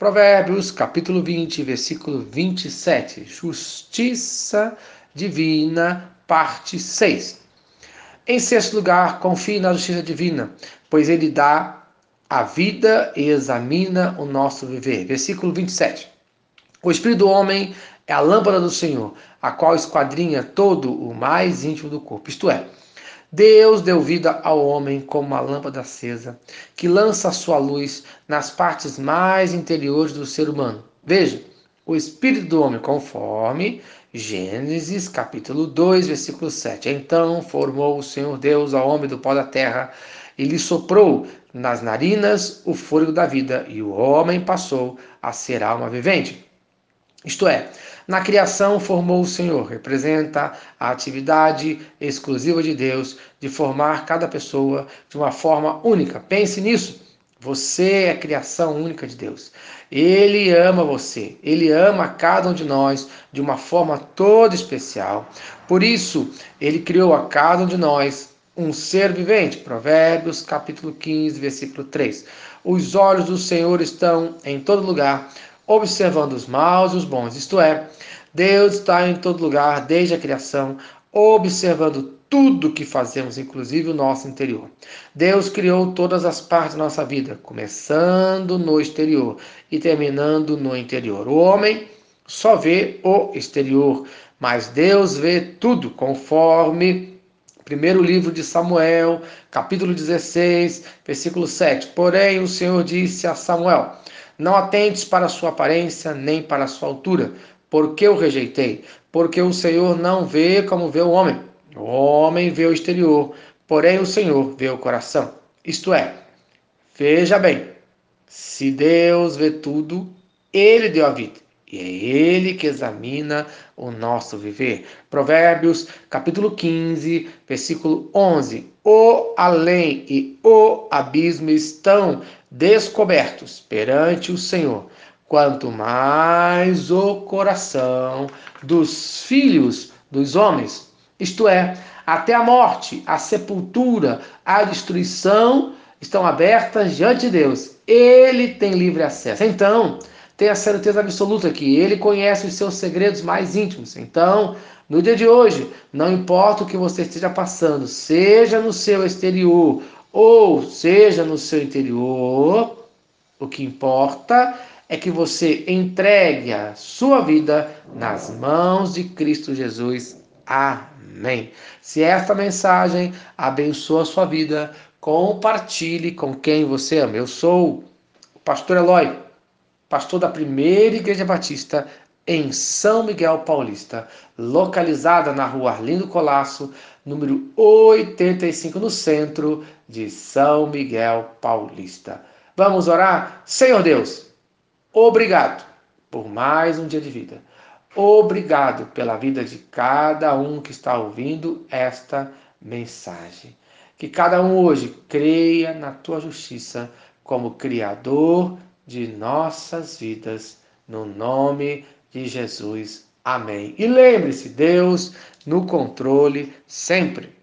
Provérbios, capítulo 20, versículo 27. Justiça divina, parte 6. Em sexto lugar, confie na justiça divina, pois ele dá a vida e examina o nosso viver. Versículo 27. O espírito do homem é a lâmpada do Senhor, a qual esquadrinha todo o mais íntimo do corpo. Isto é, Deus deu vida ao homem como uma lâmpada acesa, que lança a sua luz nas partes mais interiores do ser humano. Veja, o espírito do homem, conforme Gênesis capítulo 2, versículo 7. Então formou o Senhor Deus ao homem do pó da terra e lhe soprou nas narinas o fôlego da vida, e o homem passou a ser alma vivente. Isto é, na criação formou o Senhor, representa a atividade exclusiva de Deus de formar cada pessoa de uma forma única. Pense nisso. Você é a criação única de Deus. Ele ama você, ele ama cada um de nós de uma forma toda especial. Por isso, ele criou a cada um de nós um ser vivente. Provérbios, capítulo 15, versículo 3. Os olhos do Senhor estão em todo lugar, observando os maus e os bons. Isto é, Deus está em todo lugar, desde a criação, observando tudo que fazemos, inclusive o nosso interior. Deus criou todas as partes da nossa vida, começando no exterior e terminando no interior. O homem só vê o exterior, mas Deus vê tudo, conforme primeiro livro de Samuel, capítulo 16, versículo 7. Porém, o Senhor disse a Samuel: não atentes para a sua aparência, nem para a sua altura, porque eu rejeitei. Porque o Senhor não vê como vê o homem. O homem vê o exterior, porém o Senhor vê o coração. Isto é, veja bem, se Deus vê tudo, Ele deu a vida. E é Ele que examina o nosso viver. Provérbios, capítulo 15, versículo 11. O além e o abismo estão descobertos perante o Senhor, quanto mais o coração dos filhos dos homens. Isto é, até a morte, a sepultura, a destruição estão abertas diante de Deus. Ele tem livre acesso. Então, tenha certeza absoluta que ele conhece os seus segredos mais íntimos. Então, no dia de hoje, não importa o que você esteja passando, seja no seu exterior ou seja no seu interior, o que importa é que você entregue a sua vida nas mãos de Cristo Jesus. Amém. Se esta mensagem abençoa a sua vida, compartilhe com quem você ama. Eu sou o pastor Eloy pastor da primeira Igreja Batista em São Miguel Paulista, localizada na rua Arlindo Colasso, número 85, no centro de São Miguel Paulista. Vamos orar? Senhor Deus, obrigado por mais um dia de vida. Obrigado pela vida de cada um que está ouvindo esta mensagem. Que cada um hoje creia na tua justiça como Criador de nossas vidas, no nome de Jesus. Amém. E lembre-se, Deus no controle sempre.